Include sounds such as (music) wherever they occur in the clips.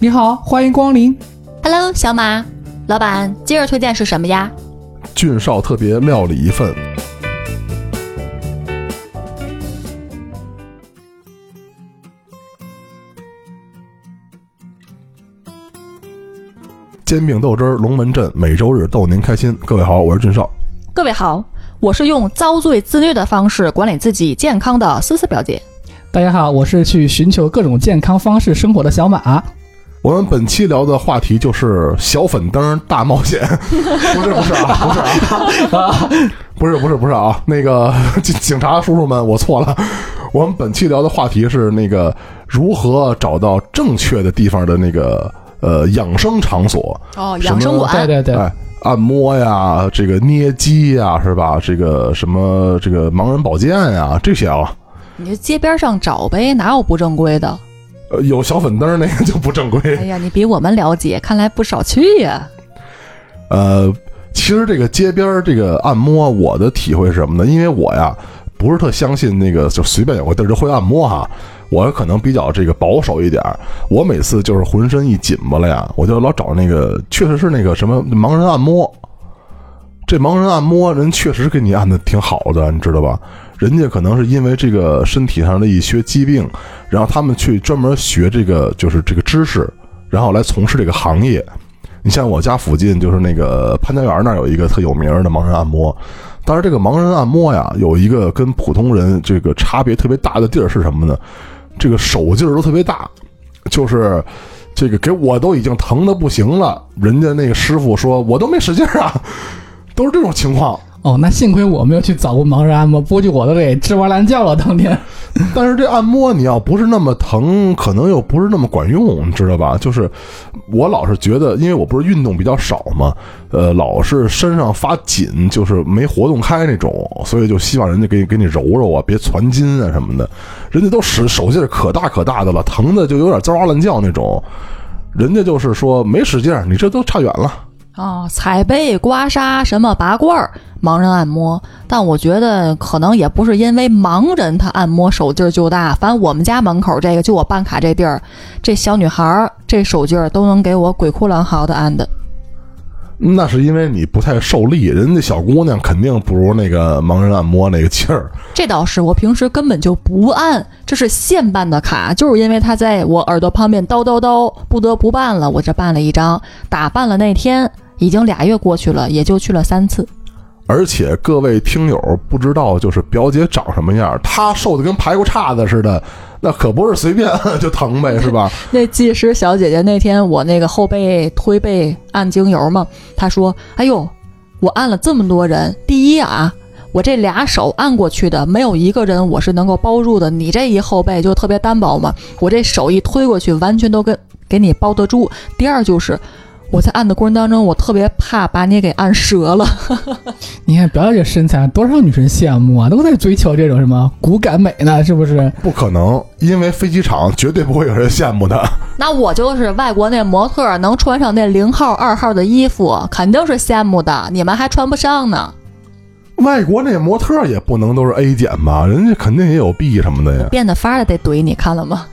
你好，欢迎光临。Hello，小马，老板，今日推荐是什么呀？俊少特别料理一份。煎饼豆汁儿龙门阵，每周日逗您开心。各位好，我是俊少。各位好，我是用遭罪自虐的方式管理自己健康的思思表姐。大家好，我是去寻求各种健康方式生活的小马。我们本期聊的话题就是小粉灯大冒险，(laughs) 不是不是啊，不是啊，(laughs) 不是不是不是啊，那个警 (laughs) 警察叔叔们，我错了。我们本期聊的话题是那个如何找到正确的地方的那个呃养生场所，哦，养生馆。对对对，哎，按摩呀，这个捏肌呀，是吧？这个什么这个盲人保健呀，这些啊，你就街边上找呗，哪有不正规的？呃，有小粉灯那个就不正规。哎呀，你比我们了解，看来不少去呀。呃，其实这个街边儿这个按摩，我的体会是什么呢？因为我呀不是特相信那个就随便有个地儿就会按摩哈，我可能比较这个保守一点儿。我每次就是浑身一紧巴了呀，我就老找那个确实是那个什么盲人按摩。这盲人按摩人确实给你按的挺好的，你知道吧？人家可能是因为这个身体上的一些疾病，然后他们去专门学这个就是这个知识，然后来从事这个行业。你像我家附近就是那个潘家园那儿有一个特有名的盲人按摩，但是这个盲人按摩呀，有一个跟普通人这个差别特别大的地儿是什么呢？这个手劲儿都特别大，就是这个给我都已经疼的不行了，人家那个师傅说我都没使劲儿啊，都是这种情况。哦，那幸亏我没有去找过盲人按摩，估计我都给吱哇乱叫了。当天，(laughs) 但是这按摩你要不是那么疼，可能又不是那么管用，你知道吧？就是我老是觉得，因为我不是运动比较少嘛，呃，老是身上发紧，就是没活动开那种，所以就希望人家给给你揉揉啊，别攒筋啊什么的。人家都使手劲可大可大的了，疼的就有点吱哇乱叫那种。人家就是说没使劲，你这都差远了。哦，踩背、刮痧、什么拔罐儿、盲人按摩，但我觉得可能也不是因为盲人他按摩手劲儿就大，反正我们家门口这个就我办卡这地儿，这小女孩儿这手劲儿都能给我鬼哭狼嚎的按的。那是因为你不太受力，人家小姑娘肯定不如那个盲人按摩那个劲儿。这倒是，我平时根本就不按，这是现办的卡，就是因为他在我耳朵旁边叨叨叨，不得不办了，我这办了一张。打办了那天已经俩月过去了，也就去了三次。而且各位听友不知道，就是表姐长什么样，她瘦的跟排骨叉子似的，那可不是随便 (laughs) 就疼呗，是吧？那技师小姐姐那天我那个后背推背按精油嘛，她说：“哎呦，我按了这么多人，第一啊，我这俩手按过去的没有一个人我是能够包住的，你这一后背就特别单薄嘛，我这手一推过去，完全都跟给你包得住。第二就是。”我在按的过程当中，我特别怕把你给按折了。(laughs) 你看表姐这身材，多少女生羡慕啊，都在追求这种什么骨感美呢，是不是？不可能，因为飞机场绝对不会有人羡慕的。(laughs) 那我就是外国那模特，能穿上那零号、二号的衣服，肯定是羡慕的。你们还穿不上呢。外国那模特也不能都是 A 减吧？人家肯定也有 B 什么的呀。变着法儿的得怼你，看了吗？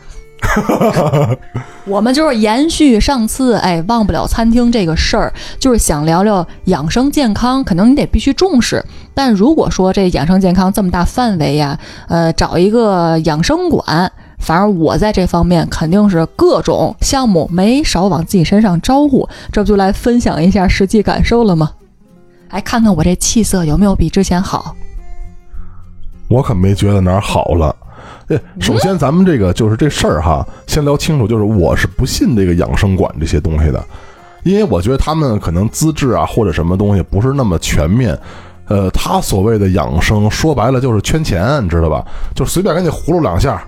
(laughs) 我们就是延续上次哎忘不了餐厅这个事儿，就是想聊聊养生健康，可能你得必须重视。但如果说这养生健康这么大范围呀，呃，找一个养生馆，反正我在这方面肯定是各种项目没少往自己身上招呼，这不就来分享一下实际感受了吗？哎，看看我这气色有没有比之前好？我可没觉得哪儿好了。哎，(laughs) 首先咱们这个就是这事儿哈，先聊清楚，就是我是不信这个养生馆这些东西的，因为我觉得他们可能资质啊或者什么东西不是那么全面。呃，他所谓的养生，说白了就是圈钱，你知道吧？就随便给你葫芦两下，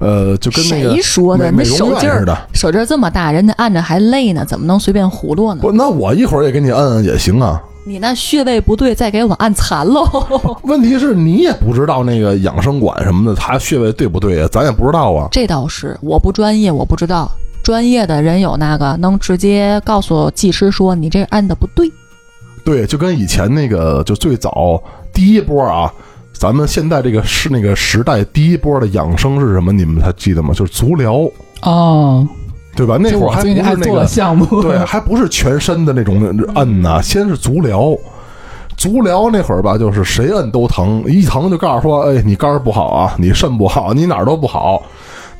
呃，就跟那个谁说的？美美容那手劲儿似的。手劲儿这么大，人家按着还累呢，怎么能随便葫芦呢？不，那我一会儿也给你按按也行啊。你那穴位不对，再给我按残喽。(laughs) 问题是你也不知道那个养生馆什么的，他穴位对不对啊？咱也不知道啊。这倒是，我不专业，我不知道。专业的人有那个能直接告诉技师说你这按的不对。对，就跟以前那个，就最早第一波啊，咱们现在这个是那个时代第一波的养生是什么？你们还记得吗？就是足疗。哦，对吧？那会儿还不是那个项目，对，(laughs) 还不是全身的那种摁呐，先是足疗。足疗那会儿吧，就是谁摁都疼，一疼就告诉说，哎，你肝儿不好啊，你肾不好，你哪儿都不好。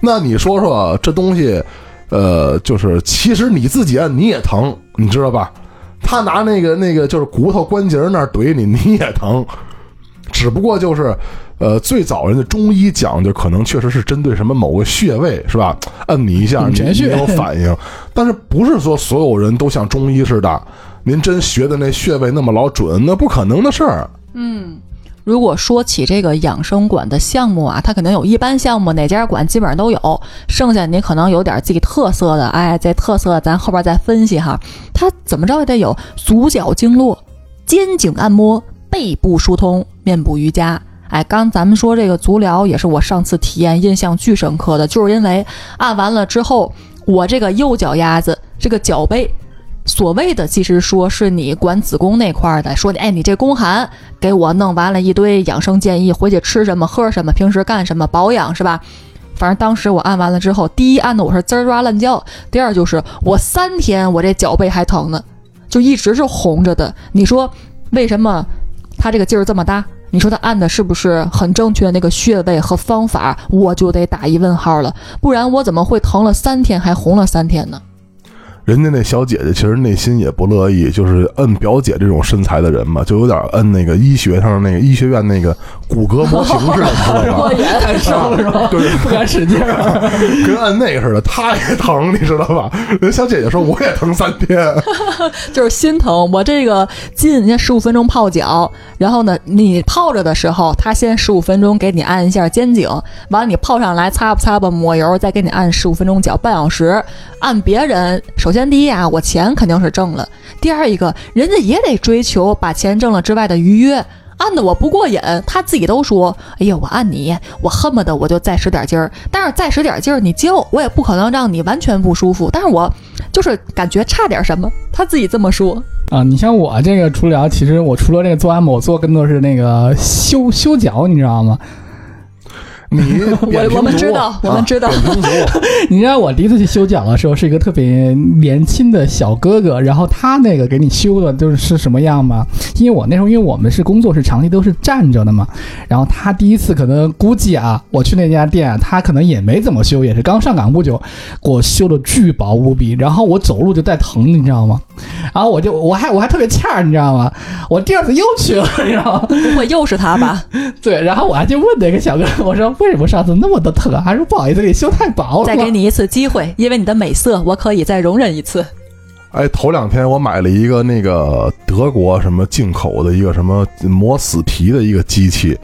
那你说说这东西，呃，就是其实你自己摁你也疼，你知道吧？他拿那个那个就是骨头关节那儿怼你，你也疼。只不过就是，呃，最早人的中医讲究可能确实是针对什么某个穴位是吧？摁你一下，你你嗯全穴有反应，(laughs) 但是不是说所有人都像中医似的，您真学的那穴位那么老准，那不可能的事儿。嗯如果说起这个养生馆的项目啊，它肯定有一般项目，哪家馆基本上都有。剩下你可能有点自己特色的，哎，这特色咱后边再分析哈。它怎么着也得有足脚经络、肩颈按摩、背部疏通、面部瑜伽。哎，刚咱们说这个足疗也是我上次体验印象巨深刻的，就是因为按完了之后，我这个右脚丫子这个脚背所谓的其实说是你管子宫那块的，说你哎，你这宫寒给我弄完了一堆养生建议，回去吃什么喝什么，平时干什么保养是吧？反正当时我按完了之后，第一按的我是滋儿哇乱叫，第二就是我三天我这脚背还疼呢，就一直是红着的。你说为什么他这个劲儿这么大？你说他按的是不是很正确的那个穴位和方法？我就得打一问号了，不然我怎么会疼了三天还红了三天呢？人家那小姐姐其实内心也不乐意，就是摁表姐这种身材的人嘛，就有点摁那个医学上那个医学院那个骨骼模型似的，你知道吧？太瘦了是吧？对，不敢使劲儿。跟摁那个似的，她也疼，你知道吧？人小姐姐说我也疼三天，(laughs) 就是心疼。我这个进人家十五分钟泡脚，然后呢，你泡着的时候，他先十五分钟给你按一下肩颈，完了你泡上来擦吧擦吧抹油，再给你按十五分钟脚，半小时。按别人，首先先第一啊，我钱肯定是挣了；第二一个，人家也得追求把钱挣了之外的愉悦。按的我不过瘾，他自己都说：“哎呀，我按你，我恨不得我就再使点劲儿。但是再使点劲儿，你教我也不可能让你完全不舒服。但是我就是感觉差点什么，他自己这么说。啊，你像我这个除疗，其实我除了这个做按摩，我做更多是那个修修脚，你知道吗？你 (laughs) 我我们知道我们啊知道你知道我第一次去修脚的时候，是一个特别年轻的小哥哥，然后他那个给你修的就是是什么样吗？因为我那时候，因为我们是工作是长期都是站着的嘛，然后他第一次可能估计啊，我去那家店，他可能也没怎么修，也是刚上岗不久，给我修的巨薄无比，然后我走路就带疼，你知道吗？(laughs) 然后我就我还我还特别欠儿，你知道吗？我第二次又去了，你知道吗？(laughs) 不会又是他吧？对，然后我还去问那个小哥，我说为什么上次那么的疼啊？他说不好意思，给你修太薄了。再给你一次机会，因为你的美色，我可以再容忍一次。哎，头两天我买了一个那个德国什么进口的一个什么磨死皮的一个机器，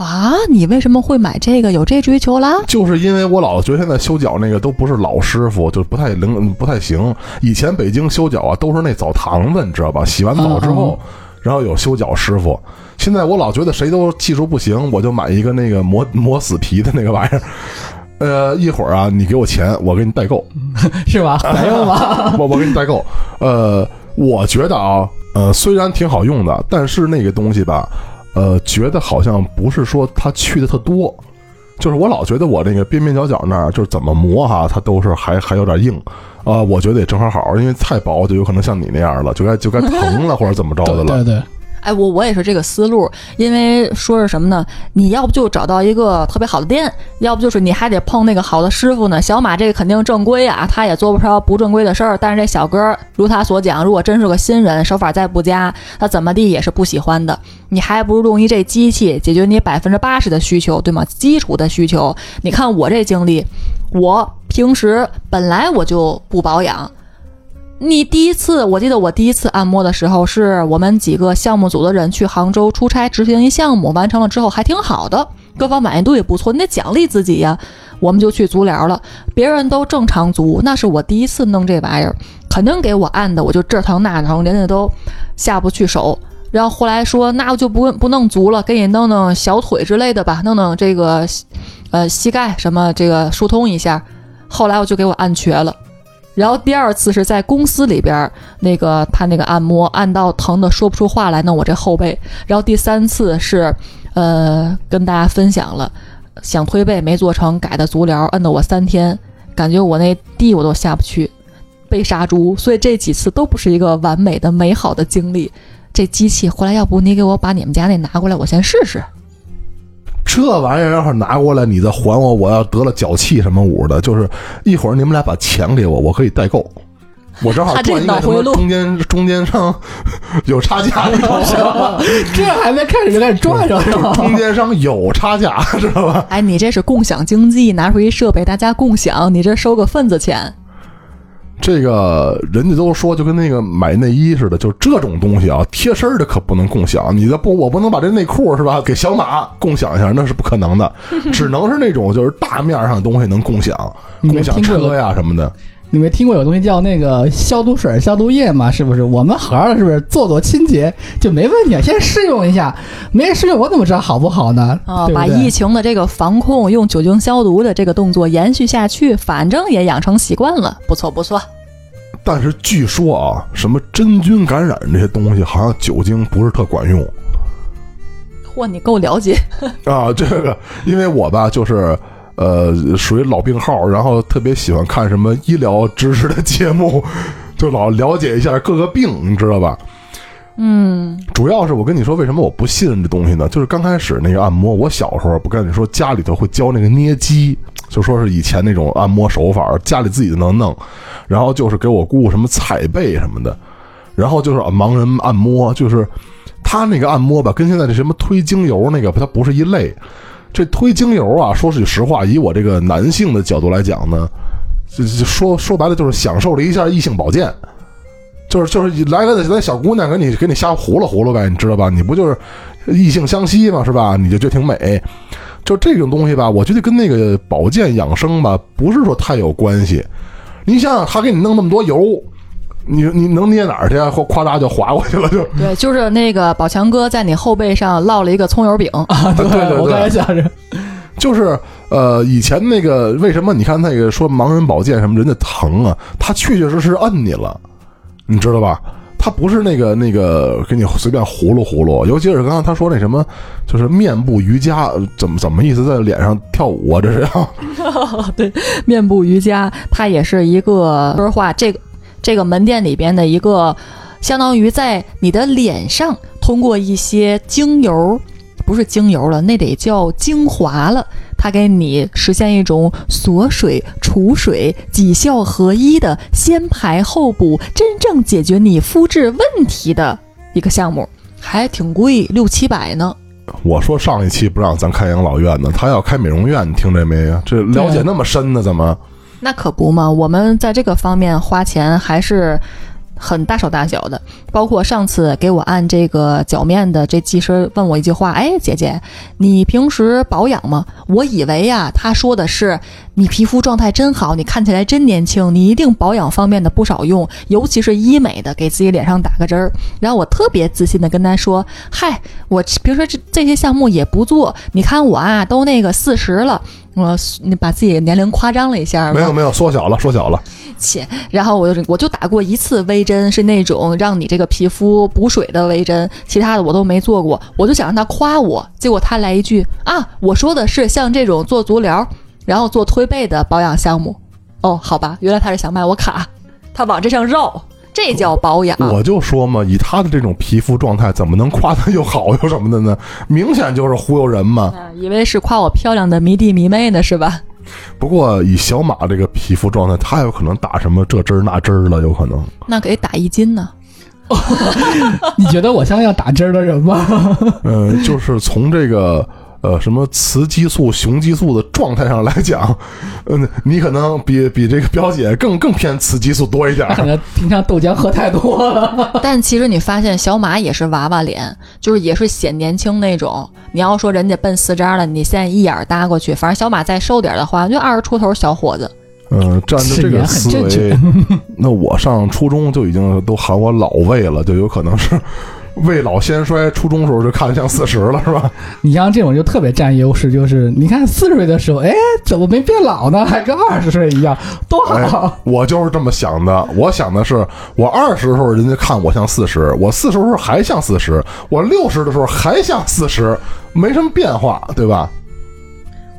啊，你为什么会买这个？有这追求啦？就是因为我老觉得现在修脚那个都不是老师傅，就不太灵，不太行。以前北京修脚啊都是那澡堂子，你知道吧？洗完澡之后，然后有修脚师傅。现在我老觉得谁都技术不行，我就买一个那个磨磨死皮的那个玩意儿。(laughs) 呃，一会儿啊，你给我钱，我给你代购。(laughs) 是吧？没用吧？(laughs) 我我给你代购。呃，我觉得啊，呃，虽然挺好用的，但是那个东西吧，呃，觉得好像不是说他去的特多。就是我老觉得我那个边边角角那儿，就是怎么磨哈，它都是还还有点硬啊、我觉得也正好好，因为太薄就有可能像你那样了，就该就该疼了 (laughs) 或者怎么着的了。对对对，哎，我我也是这个思路，因为说是什么呢？你要不就找到一个特别好的店，要不就是你还得碰那个好的师傅呢。小马这个肯定正规啊，他也做不着不正规的事儿。但是这小哥，如他所讲，如果真是个新人，手法再不佳，他怎么地也是不喜欢的。你还不如用一这机器解决你百分之八十的需求，对吗？基础的需求。你看我这经历，我平时本来我就不保养。你第一次，我记得我第一次按摩的时候，是我们几个项目组的人去杭州出差执行一项目，完成了之后还挺好的，各方满意度也不错，你得奖励自己呀。我们就去足疗了，别人都正常足，那是我第一次弄这玩意儿，肯定给我按的，我就这疼那疼，人家都下不去手。然后后来说，那我就不不弄足了，给你弄弄小腿之类的吧，弄弄这个，呃，膝盖什么这个疏通一下。后来我就给我按瘸了。然后第二次是在公司里边，那个他那个按摩按到疼的说不出话来，弄我这后背。然后第三次是，呃，跟大家分享了，想推背没做成，改的足疗，摁的我三天，感觉我那地我都下不去，被杀猪，所以这几次都不是一个完美的、美好的经历。这机器回来，要不你给我把你们家那拿过来，我先试试。这玩意儿要是拿过来，你再还我，我要得了脚气什么五的，就是一会儿你们俩把钱给我，我可以代购。我正好他这赚一个什么脑回路中间中间商 (laughs) 有差价？(laughs) (laughs) 这还没开始就开始赚上了？中间商有差价，知道吧？哎，你这是共享经济，拿出一设备大家共享，你这收个份子钱。这个人家都说就跟那个买内衣似的，就这种东西啊，贴身的可不能共享。你的不，我不能把这内裤是吧，给小马共享一下，那是不可能的，只能是那种就是大面上的东西能共享，共享车呀什么的。你没听过有东西叫那个消毒水、消毒液吗？是不是？我们盒了是不是做做清洁就没问题？先试用一下，没试用我怎么知道好不好呢？啊、对对把疫情的这个防控用酒精消毒的这个动作延续下去，反正也养成习惯了，不错不错。但是据说啊，什么真菌感染这些东西，好像酒精不是特管用嚯，你够了解。啊。这个，因为我吧，就是呃，属于老病号，然后特别喜欢看什么医疗知识的节目，(laughs) 就老了解一下各个病，你知道吧？嗯，主要是我跟你说，为什么我不信这东西呢？就是刚开始那个按摩，我小时候不跟你说，家里头会教那个捏肌，就说是以前那种按摩手法，家里自己就能弄。然后就是给我姑姑什么踩背什么的，然后就是盲人按摩，就是他那个按摩吧，跟现在这什么推精油那个，它不是一类。这推精油啊，说句实话，以我这个男性的角度来讲呢，就就说说白了就是享受了一下异性保健。就是就是来个来小姑娘给你给你瞎糊了糊了呗，你知道吧？你不就是异性相吸嘛，是吧？你就觉得挺美。就这种东西吧，我觉得跟那个保健养生吧，不是说太有关系。你想想，他给你弄那么多油，你你能捏哪儿去啊？或夸嗒就划过去了，就对，就是那个宝强哥在你后背上烙了一个葱油饼。啊，对对对我刚才想着，就是呃，以前那个为什么你看那个说盲人保健什么人家疼啊？他确确实实摁你了，你知道吧？他不是那个那个给你随便糊噜糊噜，尤其是刚刚他说那什么，就是面部瑜伽，呃怎么怎么意思，在脸上跳舞啊？这是要 (laughs) 对，面部瑜伽，它也是一个说实话，这个这个门店里边的一个，相当于在你的脸上通过一些精油，不是精油了，那得叫精华了。它给你实现一种锁水、储水、几效合一的先排后补，真正解决你肤质问题的一个项目，还挺贵，六七百呢。我说上一期不让咱开养老院呢，他要开美容院，你听这没呀？这了解那么深呢，怎么？那可不嘛，我们在这个方面花钱还是很大手大脚的。包括上次给我按这个脚面的这技师问我一句话：“哎，姐姐，你平时保养吗？”我以为呀，他说的是你皮肤状态真好，你看起来真年轻，你一定保养方面的不少用，尤其是医美的，给自己脸上打个针儿。然后我特别自信的跟他说：“嗨，我平时这这些项目也不做，你看我啊，都那个四十了。”我你把自己年龄夸张了一下，没有没有，缩小了，缩小了。切，然后我就我就打过一次微针，是那种让你这个皮肤补水的微针，其他的我都没做过。我就想让他夸我，结果他来一句啊，我说的是像这种做足疗，然后做推背的保养项目。哦，好吧，原来他是想卖我卡，他往这上绕，这叫保养。我就说嘛，以他的这种皮肤状态，怎么能夸他又好又什么的呢？明显就是忽悠人嘛。啊以为是夸我漂亮的迷弟迷妹呢，是吧？不过以小马这个皮肤状态，他有可能打什么这针儿那针儿了，有可能。那给打一斤呢？(laughs) 你觉得我像要打针儿的人吗？嗯，(laughs) 就是从这个呃什么雌激素、雄激素的状态上来讲，嗯，你可能比比这个表姐更更偏雌激素多一点儿。可能平常豆浆喝太多了。但其实你发现小马也是娃娃脸，就是也是显年轻那种。你要说人家奔四张了，你现在一眼儿搭过去，反正小马再瘦点儿的话，就二十出头小伙子。嗯，站着这个思维，(laughs) 那我上初中就已经都喊我老魏了，就有可能是未老先衰。初中时候就看着像四十了，是吧？你像这种就特别占优势，就是你看四十岁的时候，哎，怎么没变老呢？还跟二十岁一样，多哎好！，我就是这么想的。我想的是，我二十的时候人家看我像四十，我四十的时候还像四十，我六十的时候还像四十，没什么变化，对吧？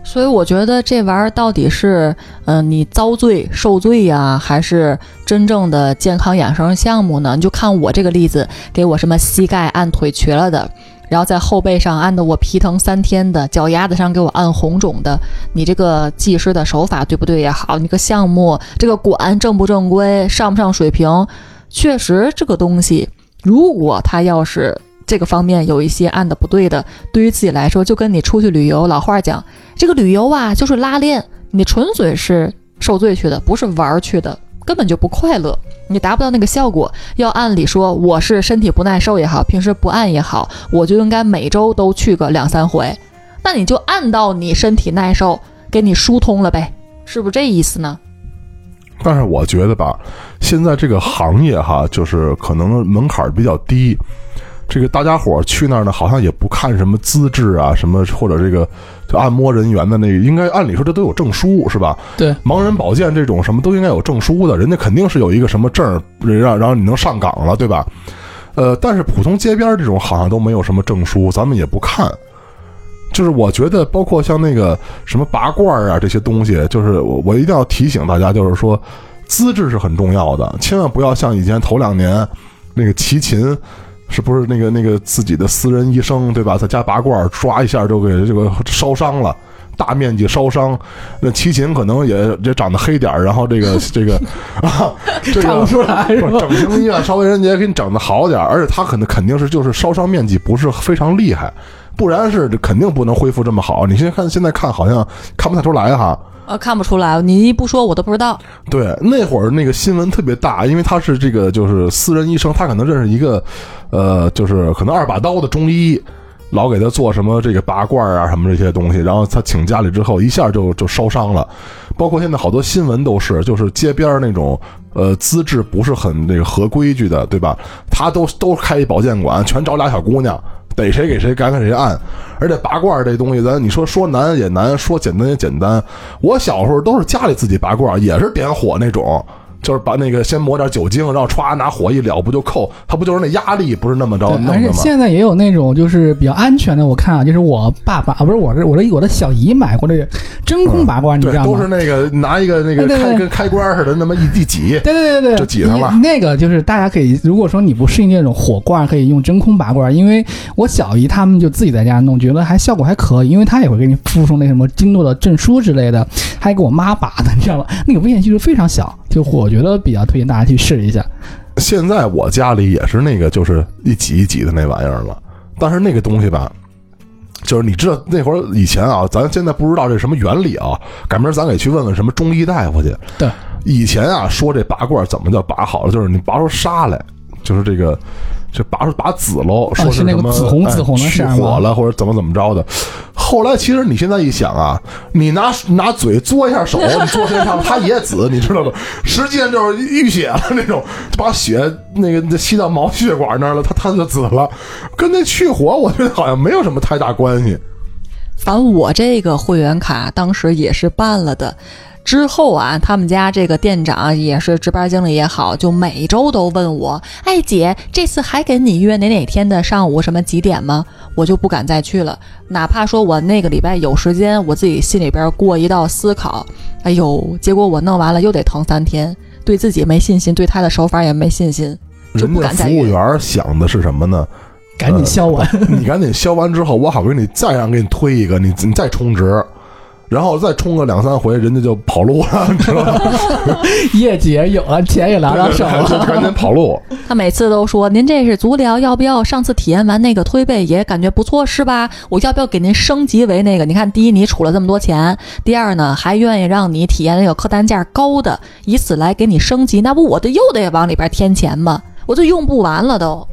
所以我觉得这玩意儿到底是，嗯、你遭罪受罪呀、还是真正的健康养生项目呢？你就看我这个例子，给我什么膝盖按腿瘸了的，然后在后背上按的我皮疼三天的，脚丫子上给我按红肿的，你这个技师的手法对不对也好，你个项目这个管正不正规，上不上水平，确实这个东西，如果他要是这个方面有一些按的不对的，对于自己来说，就跟你出去旅游，老话讲，这个旅游啊就是拉练，你纯粹是受罪去的，不是玩去的，根本就不快乐，你达不到那个效果。要按理说，我是身体不耐受也好，平时不按也好，我就应该每周都去个两三回，那你就按到你身体耐受，给你疏通了呗，是不是这意思呢？但是我觉得吧，现在这个行业哈，就是可能门槛比较低，这个大家伙去那儿呢，好像也不看什么资质啊，什么或者这个就按摩人员的那个，应该按理说这都有证书是吧？对，盲人保健这种什么都应该有证书的，人家肯定是有一个什么证人让然后你能上岗了，对吧？呃，但是普通街边这种好像都没有什么证书，咱们也不看。就是我觉得，包括像那个什么拔罐儿啊这些东西，就是我我一定要提醒大家，就是说资质是很重要的，千万不要像以前头两年那个齐秦，是不是那个那个自己的私人医生对吧，在家拔罐儿，唰一下就给这个烧伤了。大面积烧伤，那齐秦可能也也长得黑点儿，然后这个 (laughs) 这个啊，这个看不出来是吧？整形医院稍微人家给你整的好点儿，而且他可能肯定是就是烧伤面积不是非常厉害，不然是肯定不能恢复这么好。你现在看现在看好像看不太出来哈。呃，看不出来，你一不说我都不知道。对，那会儿那个新闻特别大，因为他是这个就是私人医生，他可能认识一个，呃，就是可能二把刀的中医。老给他做什么这个拔罐啊什么这些东西，然后他请家里之后一下就就烧伤了，包括现在好多新闻都是，就是街边那种呃资质不是很那个合规矩的，对吧？他都都开一保健馆，全找俩小姑娘，逮谁给谁赶给谁按，而且拔罐这东西，咱你说说难也难，说简单也简单。我小时候都是家里自己拔罐，也是点火那种。就是把那个先抹点酒精，然后歘拿火一燎，不就扣？它不就是那压力不是那么着的吗？而且现在也有那种就是比较安全的，我看啊，就是我爸爸啊，不是我这我的我的小姨买过这个真空拔罐，你知，道吗？都是那个拿一个那个开跟开关似的，那么一一挤。对对对对，就挤上了那个就是大家可以，如果说你不适应那种火罐，可以用真空拔罐。因为我小姨他们就自己在家弄，觉得还效果还可以，因为她也会给你附送那什么经络的证书之类的，还给我妈拔的，你知道吗？那个危险系数非常小，就我觉得比较推荐大家去试一下。现在我家里也是那个，就是一挤一挤的那玩意儿了。但是那个东西吧，就是你知道那会儿以前啊，咱现在不知道这什么原理啊，改明儿咱给去问问什么中医大夫去。对，以前啊说这拔罐怎么叫拔好了，就是你拔出沙来，就是这个。就拔出拔紫喽，说哦是那个什么紫红哎紫红的去火了，或者怎么怎么着的。后来其实你现在一想啊，你拿拿嘴嘬一下手，(laughs) 你嘬身上它也紫，你知道吗？实际上就是淤血了那种，就把血那个吸到毛血管那儿了，它它就紫了，跟那去火我觉得好像没有什么太大关系。反正我这个会员卡当时也是办了的。之后啊，他们家这个店长也是值班经理也好，就每周都问我：“哎，姐，这次还给你约哪哪天的上午什么几点吗？”我就不敢再去了。哪怕说我那个礼拜有时间，我自己心里边过一道思考，哎呦，结果我弄完了又得疼三天，对自己没信心，对他的手法也没信心，就不敢再。服务员想的是什么呢？赶紧消完，(laughs) 你赶紧消完之后，我好给你再让给你推一个，你你再充值。然后再冲个两三回，人家就跑路了，(laughs) 你知道吗？业绩也有了，钱也拿到手就了。赶紧跑路。(laughs) 他每次都说：“您这是足疗，要不要？上次体验完那个推背也感觉不错，是吧？我要不要给您升级为那个？你看，第一你储了这么多钱，第二呢还愿意让你体验那个客单价高的，以此来给你升级，那不我的又得往里边添钱吗？我就用不完了都。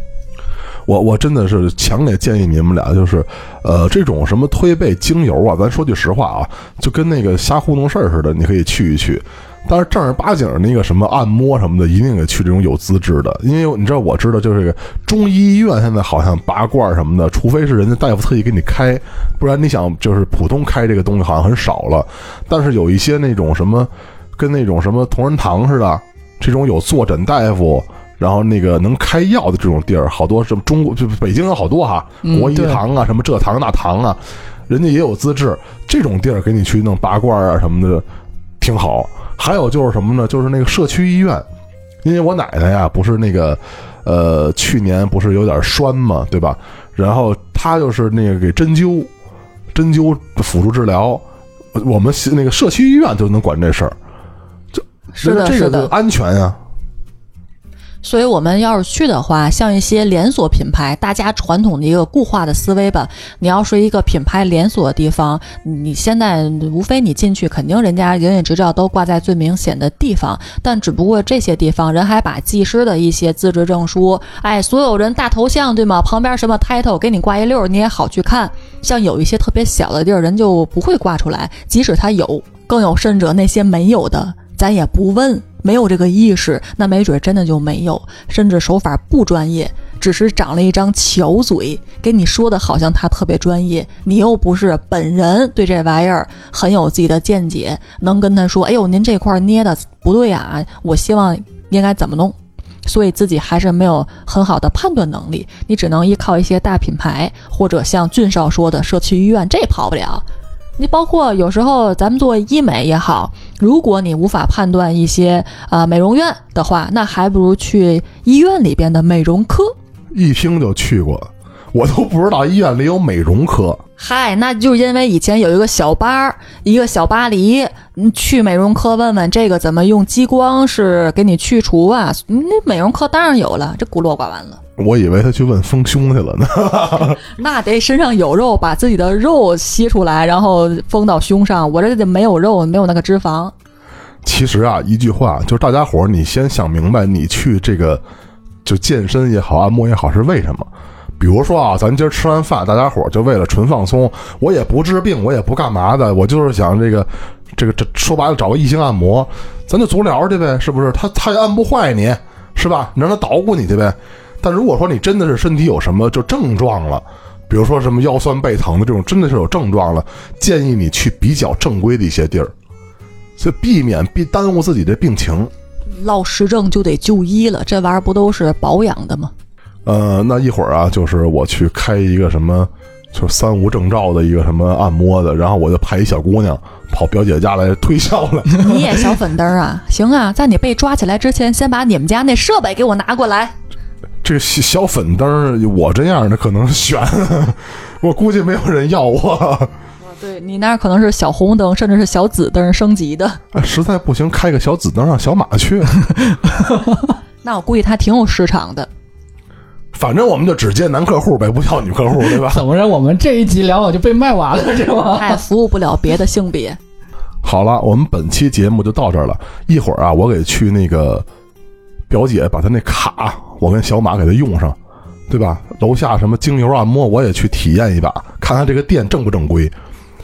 我我真的是强烈建议你们俩，就是，呃，这种什么推背精油啊，咱说句实话啊，就跟那个瞎糊弄事儿似的，你可以去一去。但是正儿八经那个什么按摩什么的，一定得去这种有资质的，因为你知道，我知道就是中医医院现在好像拔罐什么的，除非是人家大夫特意给你开，不然你想就是普通开这个东西好像很少了。但是有一些那种什么，跟那种什么同仁堂似的，这种有坐诊大夫。然后那个能开药的这种地儿，好多什么中国就北京有好多哈，嗯国医堂啊，什么这堂那堂啊，人家也有资质，这种地儿给你去弄拔罐啊什么的，挺好。还有就是什么呢？就是那个社区医院，因为我奶奶呀，不是那个，呃，去年不是有点栓嘛，对吧？然后她就是那个给针灸，针灸辅助治疗，我们那个社区医院就能管这事儿，是的，这个。安全呀。所以，我们要是去的话，像一些连锁品牌，大家传统的一个固化的思维吧。你要是一个品牌连锁的地方，你现在无非你进去，肯定人家营业执照都挂在最明显的地方，但只不过这些地方人还把技师的一些资质证书，哎，所有人大头像对吗？旁边什么 title 给你挂一溜，你也好去看。像有一些特别小的地儿，人就不会挂出来，即使他有，更有甚者那些没有的，咱也不问。没有这个意识，那没准真的就没有，甚至手法不专业，只是长了一张巧嘴，给你说的好像他特别专业，你又不是本人对这玩意儿很有自己的见解，能跟他说，哎呦，您这块捏的不对啊，我希望应该怎么弄，所以自己还是没有很好的判断能力，你只能依靠一些大品牌，或者像俊少说的社区医院，这跑不了。你包括有时候咱们做医美也好，如果你无法判断一些呃美容院的话，那还不如去医院里边的美容科。一听就去过，我都不知道医院里有美容科。嗨，那就是因为以前有一个小巴，一个小巴黎，你去美容科问问这个怎么用激光是给你去除啊？那美容科当然有了，这孤陋寡闻了。我以为他去问丰胸去了呢。(laughs) 那得身上有肉，把自己的肉吸出来，然后封到胸上。我这得没有肉，没有那个脂肪。其实啊，一句话就是大家伙儿，你先想明白，你去这个就健身也好，按摩也好，是为什么？比如说啊，咱今儿吃完饭，大家伙儿就为了纯放松，我也不治病，我也不干嘛的，我就是想这个这个这说白了找个异性按摩，咱就足疗去呗，是不是？他他也按不坏你，是吧？你让他捣鼓你去呗。但如果说你真的是身体有什么就症状了，比如说什么腰酸背疼的这种，真的是有症状了，建议你去比较正规的一些地儿，所以避免避耽误自己的病情。落实症就得就医了，这玩意儿不都是保养的吗？呃，那一会儿啊，就是我去开一个什么，就三无证照的一个什么按摩的，然后我就派一小姑娘跑表姐家来推销了。你也小粉灯啊？行啊，在你被抓起来之前，先把你们家那设备给我拿过来。这个小小粉灯，我这样的可能悬，我估计没有人要我。对你那可能是小红灯，甚至是小紫灯升级的。哎实在不行，开个小紫灯让小马去。(laughs) 那我估计他挺有市场的。反正我们就只接男客户呗，不要女客户，对吧？怎么着？我们这一集聊我就被卖完了是吗？他也服务不了别的性别。好了，我们本期节目就到这儿了。一会儿啊，我给去那个表姐把她那卡，我跟小马给他用上，对吧？楼下什么精油按摩，我也去体验一把，看看这个店正不正规。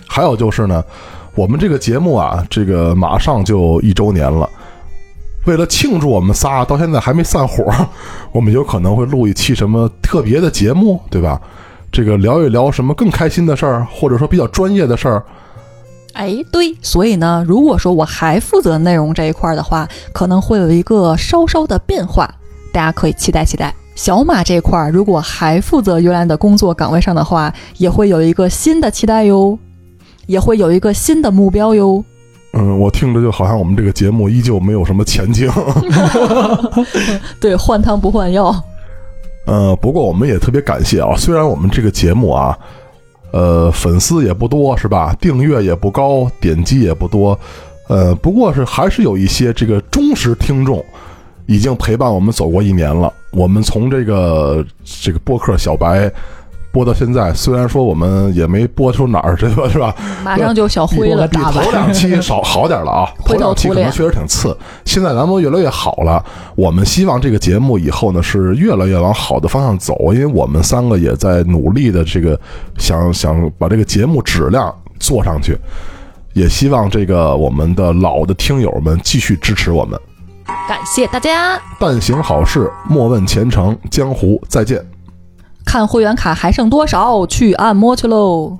还有就是呢，我们这个节目啊，这个马上就一周年了。为了庆祝我们仨到现在还没散伙，我们有可能会录一期什么特别的节目，对吧？这个聊一聊什么更开心的事儿，或者说比较专业的事儿。哎，对，所以呢，如果说我还负责内容这一块的话，可能会有一个稍稍的变化，大家可以期待期待。小马这块儿如果还负责原来的工作岗位上的话，也会有一个新的期待哟，也会有一个新的目标哟。嗯，我听着就好像我们这个节目依旧没有什么前景。(laughs) 对，换汤不换药。呃，不过我们也特别感谢啊，虽然我们这个节目啊，呃，粉丝也不多是吧？订阅也不高，点击也不多，呃，不过是还是有一些这个忠实听众已经陪伴我们走过一年了。我们从这个这个播客小白播到现在，虽然说我们也没播出哪儿这个 (laughs) 是吧？马上就小灰了，比头两期少好点了啊，(laughs) 头两期可能确实挺次，现在咱们越来越好了。我们希望这个节目以后呢是越来越往好的方向走，因为我们三个也在努力的这个想想把这个节目质量做上去，也希望这个我们的老的听友们继续支持我们。感谢大家。但行好事，莫问前程，江湖再见。看会员卡还剩多少？去按摩去喽！